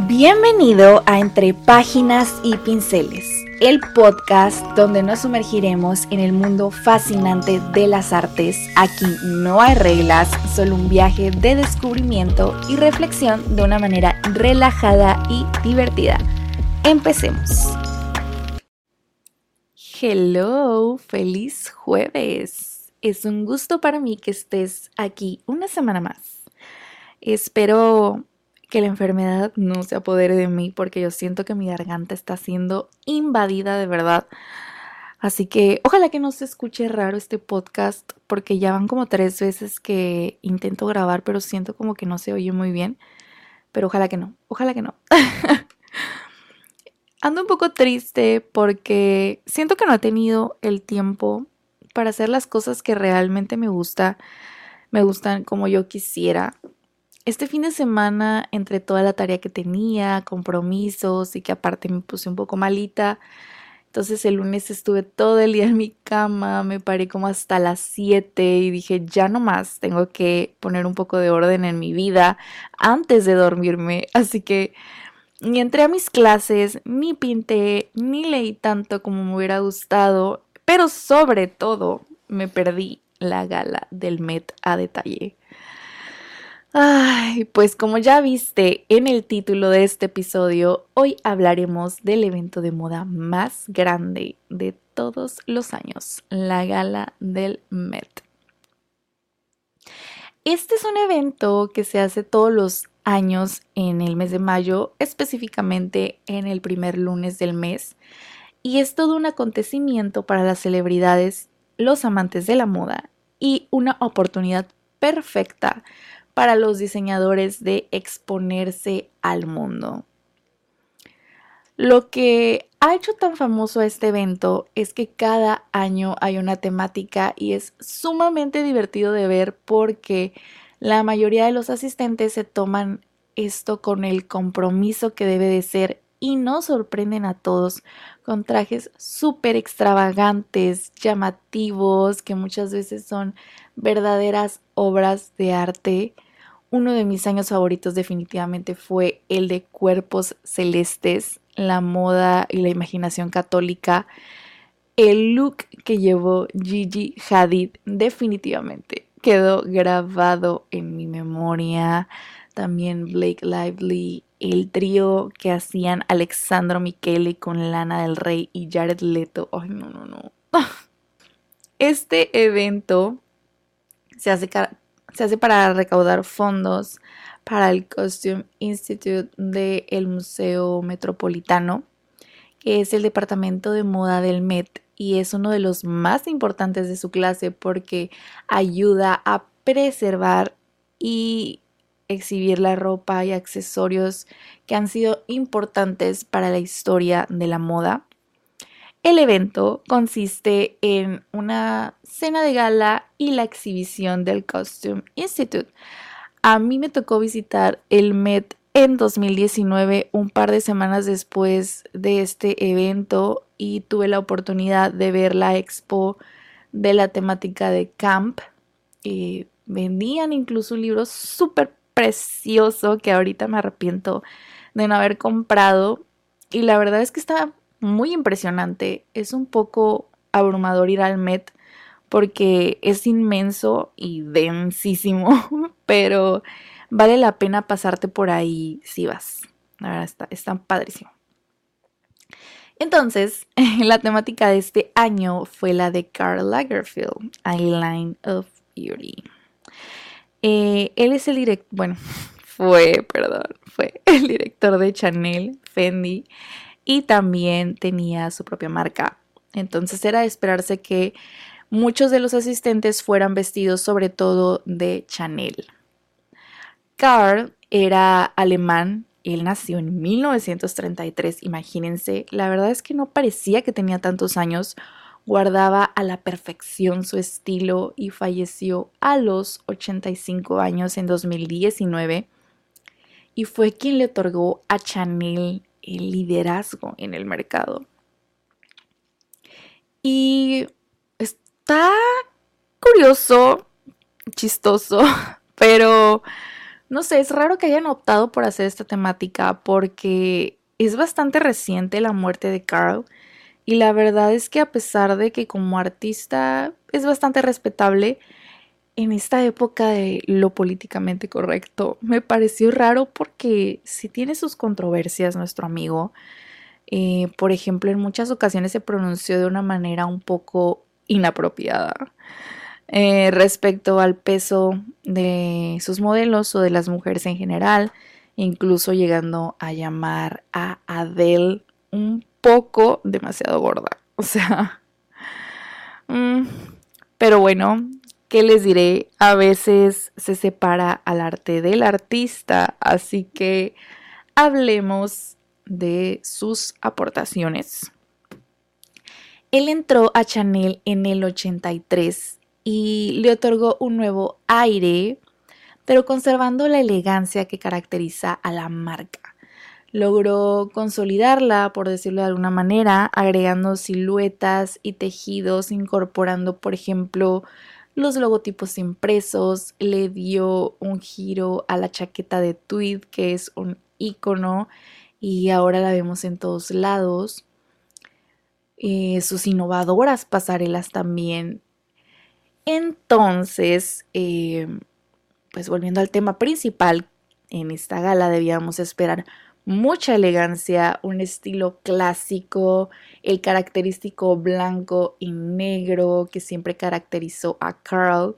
Bienvenido a Entre Páginas y Pinceles, el podcast donde nos sumergiremos en el mundo fascinante de las artes. Aquí no hay reglas, solo un viaje de descubrimiento y reflexión de una manera relajada y divertida. Empecemos. Hello, feliz jueves. Es un gusto para mí que estés aquí una semana más. Espero que la enfermedad no se apodere de mí porque yo siento que mi garganta está siendo invadida de verdad. Así que ojalá que no se escuche raro este podcast porque ya van como tres veces que intento grabar pero siento como que no se oye muy bien. Pero ojalá que no, ojalá que no. Ando un poco triste porque siento que no he tenido el tiempo para hacer las cosas que realmente me gusta, me gustan como yo quisiera este fin de semana, entre toda la tarea que tenía, compromisos y que aparte me puse un poco malita, entonces el lunes estuve todo el día en mi cama, me paré como hasta las 7 y dije, ya no más, tengo que poner un poco de orden en mi vida antes de dormirme. Así que ni entré a mis clases, ni pinté, ni leí tanto como me hubiera gustado, pero sobre todo me perdí la gala del Met a detalle. Ay, pues como ya viste en el título de este episodio, hoy hablaremos del evento de moda más grande de todos los años, la gala del Met. Este es un evento que se hace todos los años en el mes de mayo, específicamente en el primer lunes del mes, y es todo un acontecimiento para las celebridades, los amantes de la moda y una oportunidad perfecta para los diseñadores de exponerse al mundo. Lo que ha hecho tan famoso este evento es que cada año hay una temática y es sumamente divertido de ver porque la mayoría de los asistentes se toman esto con el compromiso que debe de ser y nos sorprenden a todos con trajes súper extravagantes, llamativos, que muchas veces son verdaderas obras de arte uno de mis años favoritos definitivamente fue el de cuerpos celestes, la moda y la imaginación católica. El look que llevó Gigi Hadid definitivamente quedó grabado en mi memoria. También Blake Lively, el trío que hacían Alexandro Michele con Lana del Rey y Jared Leto. Ay, no, no, no. Este evento se hace se hace para recaudar fondos para el Costume Institute del Museo Metropolitano, que es el departamento de moda del Met y es uno de los más importantes de su clase porque ayuda a preservar y exhibir la ropa y accesorios que han sido importantes para la historia de la moda. El evento consiste en una cena de gala y la exhibición del Costume Institute. A mí me tocó visitar el Met en 2019, un par de semanas después de este evento, y tuve la oportunidad de ver la expo de la temática de camp. Y vendían incluso un libro súper precioso que ahorita me arrepiento de no haber comprado. Y la verdad es que está muy impresionante. Es un poco abrumador ir al Met porque es inmenso y densísimo, pero vale la pena pasarte por ahí si vas. La verdad está, está padrísimo. Entonces, la temática de este año fue la de Karl Lagerfeld, Line of Beauty. Eh, él es el director, bueno, fue, perdón, fue el director de Chanel, Fendi y también tenía su propia marca. Entonces era de esperarse que muchos de los asistentes fueran vestidos sobre todo de Chanel. Karl era alemán, él nació en 1933, imagínense, la verdad es que no parecía que tenía tantos años, guardaba a la perfección su estilo y falleció a los 85 años en 2019 y fue quien le otorgó a Chanel el liderazgo en el mercado. Y está curioso, chistoso, pero no sé, es raro que hayan optado por hacer esta temática porque es bastante reciente la muerte de Carl y la verdad es que a pesar de que como artista es bastante respetable, en esta época de lo políticamente correcto me pareció raro porque si tiene sus controversias nuestro amigo. Eh, por ejemplo, en muchas ocasiones se pronunció de una manera un poco inapropiada eh, respecto al peso de sus modelos o de las mujeres en general, incluso llegando a llamar a Adele un poco demasiado gorda. O sea, mm, pero bueno, ¿qué les diré? A veces se separa al arte del artista, así que hablemos de sus aportaciones. Él entró a Chanel en el 83 y le otorgó un nuevo aire, pero conservando la elegancia que caracteriza a la marca. Logró consolidarla, por decirlo de alguna manera, agregando siluetas y tejidos, incorporando, por ejemplo, los logotipos impresos, le dio un giro a la chaqueta de tweed, que es un icono, y ahora la vemos en todos lados. Eh, sus innovadoras pasarelas también entonces, eh, pues volviendo al tema principal, en esta gala debíamos esperar mucha elegancia, un estilo clásico, el característico blanco y negro que siempre caracterizó a Carl.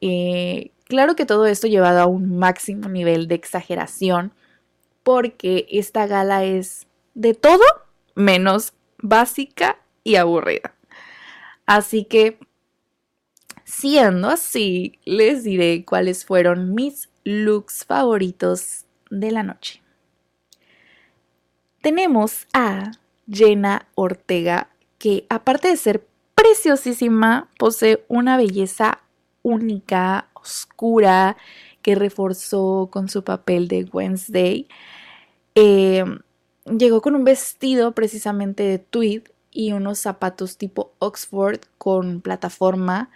Eh, claro que todo esto llevado a un máximo nivel de exageración, porque esta gala es de todo menos básica y aburrida. Así que Siendo así, les diré cuáles fueron mis looks favoritos de la noche. Tenemos a Jenna Ortega, que aparte de ser preciosísima, posee una belleza única, oscura, que reforzó con su papel de Wednesday. Eh, llegó con un vestido precisamente de tweed y unos zapatos tipo Oxford con plataforma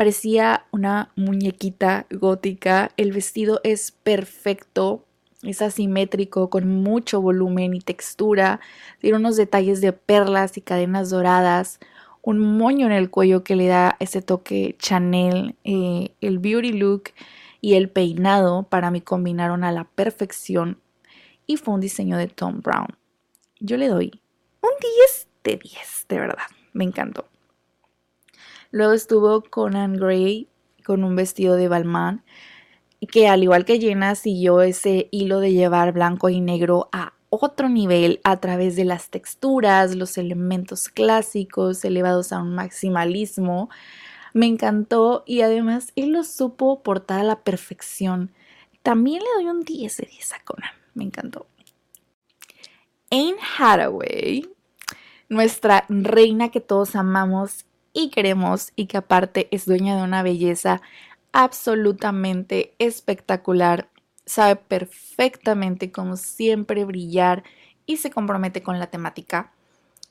Parecía una muñequita gótica. El vestido es perfecto, es asimétrico, con mucho volumen y textura. Tiene unos detalles de perlas y cadenas doradas. Un moño en el cuello que le da ese toque Chanel. Eh, el beauty look y el peinado para mí combinaron a la perfección. Y fue un diseño de Tom Brown. Yo le doy un 10 de 10, de verdad. Me encantó. Luego estuvo Conan Gray con un vestido de Balmain, que al igual que Jenna siguió ese hilo de llevar blanco y negro a otro nivel a través de las texturas, los elementos clásicos elevados a un maximalismo. Me encantó y además él lo supo portar a la perfección. También le doy un 10 de 10 a Conan. Me encantó. Anne Hathaway, nuestra reina que todos amamos y queremos y que aparte es dueña de una belleza absolutamente espectacular, sabe perfectamente cómo siempre brillar y se compromete con la temática.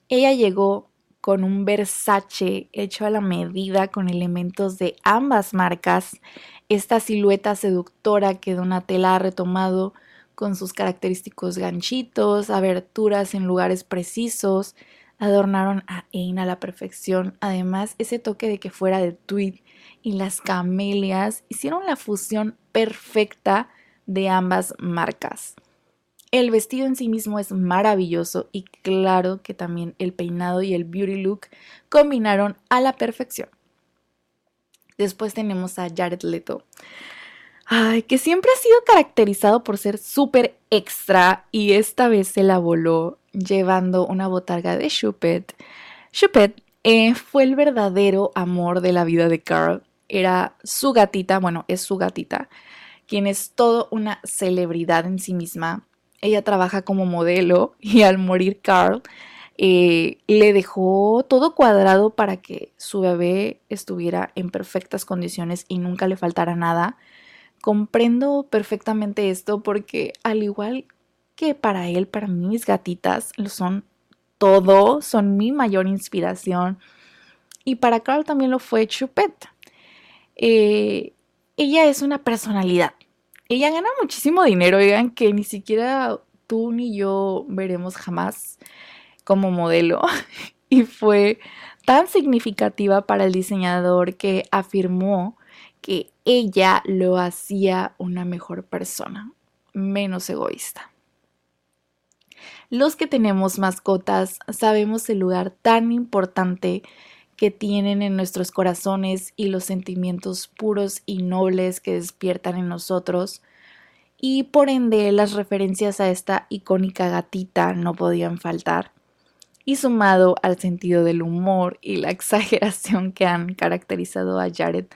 Ella llegó con un Versace hecho a la medida con elementos de ambas marcas, esta silueta seductora que Donatella ha retomado con sus característicos ganchitos, aberturas en lugares precisos, adornaron a Ain a la perfección. Además, ese toque de que fuera de tweed y las camelias hicieron la fusión perfecta de ambas marcas. El vestido en sí mismo es maravilloso y claro que también el peinado y el beauty look combinaron a la perfección. Después tenemos a Jared Leto. Ay, que siempre ha sido caracterizado por ser súper extra y esta vez se la voló llevando una botarga de Chupet. Chupet eh, fue el verdadero amor de la vida de Carl. Era su gatita, bueno, es su gatita, quien es todo una celebridad en sí misma. Ella trabaja como modelo y al morir Carl eh, le dejó todo cuadrado para que su bebé estuviera en perfectas condiciones y nunca le faltara nada. Comprendo perfectamente esto porque al igual que para él, para mí mis gatitas lo son todo, son mi mayor inspiración. Y para Carl también lo fue Chupet. Eh, ella es una personalidad. ella gana muchísimo dinero, oigan, que ni siquiera tú ni yo veremos jamás como modelo. y fue tan significativa para el diseñador que afirmó que ella lo hacía una mejor persona, menos egoísta. Los que tenemos mascotas sabemos el lugar tan importante que tienen en nuestros corazones y los sentimientos puros y nobles que despiertan en nosotros. Y por ende las referencias a esta icónica gatita no podían faltar y sumado al sentido del humor y la exageración que han caracterizado a Jared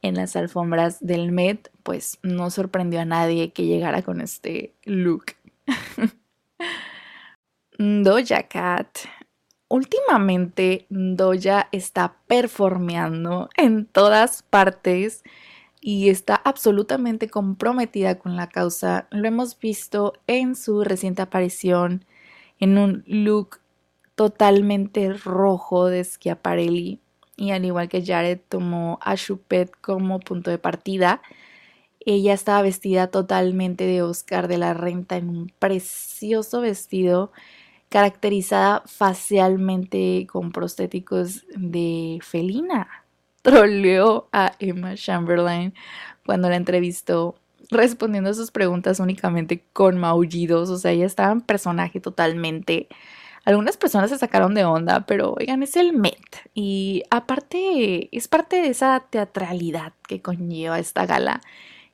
en las alfombras del Met, pues no sorprendió a nadie que llegara con este look. Doja Cat. Últimamente Doja está performeando en todas partes y está absolutamente comprometida con la causa. Lo hemos visto en su reciente aparición en un look totalmente rojo de Schiaparelli y al igual que Jared tomó a Chupet como punto de partida. Ella estaba vestida totalmente de Oscar de la Renta en un precioso vestido caracterizada facialmente con prostéticos de felina. Troleó a Emma Chamberlain cuando la entrevistó respondiendo a sus preguntas únicamente con maullidos, o sea, ella estaba en personaje totalmente. Algunas personas se sacaron de onda, pero oigan, es el Met. Y aparte, es parte de esa teatralidad que conlleva esta gala.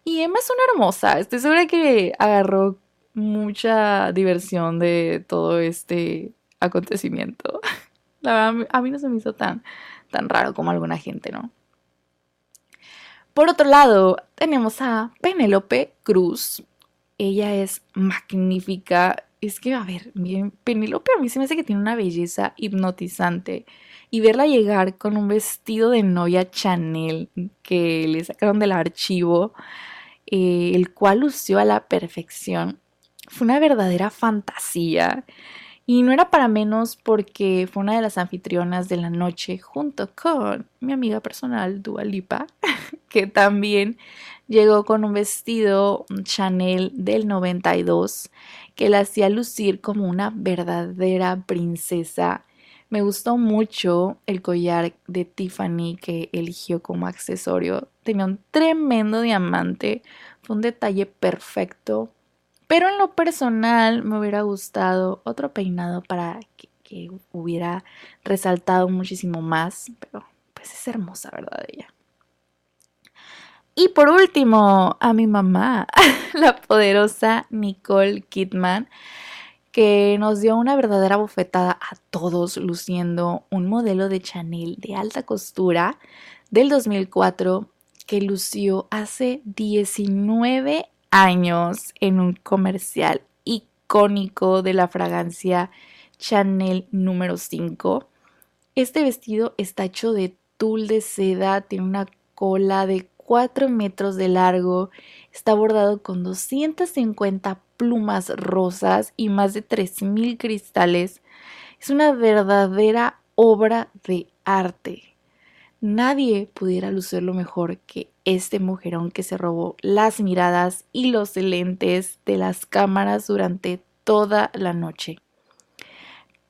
Y Emma es una hermosa. Estoy segura que agarró mucha diversión de todo este acontecimiento. La verdad, a mí no se me hizo tan, tan raro como alguna gente, ¿no? Por otro lado, tenemos a Penélope Cruz. Ella es magnífica es que, a ver, bien, Penélope a mí se me hace que tiene una belleza hipnotizante. Y verla llegar con un vestido de novia Chanel que le sacaron del archivo, eh, el cual lució a la perfección, fue una verdadera fantasía. Y no era para menos porque fue una de las anfitrionas de la noche junto con mi amiga personal, Dua Lipa, que también llegó con un vestido Chanel del 92 que la hacía lucir como una verdadera princesa. Me gustó mucho el collar de Tiffany que eligió como accesorio. Tenía un tremendo diamante, fue un detalle perfecto. Pero en lo personal me hubiera gustado otro peinado para que, hubiera resaltado muchísimo más. Pero pues es hermosa, ¿verdad? Ella. Y por último, a mi mamá, la poderosa Nicole Kidman, que nos dio una verdadera bofetada a todos luciendo un modelo de Chanel de alta costura del 2004 que lució hace 19 años en un comercial icónico de la fragancia Chanel número 5. Este vestido está hecho de tul de seda, tiene una cola de 4 metros de largo, está bordado con 250 plumas rosas y más de 3.000 cristales. Es una verdadera obra de arte. Nadie pudiera lucirlo mejor que este mujerón que se robó las miradas y los lentes de las cámaras durante toda la noche.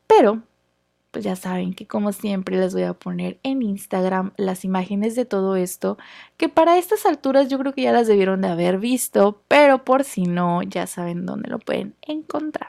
Pero pues ya saben que como siempre les voy a poner en Instagram las imágenes de todo esto, que para estas alturas yo creo que ya las debieron de haber visto, pero por si no, ya saben dónde lo pueden encontrar.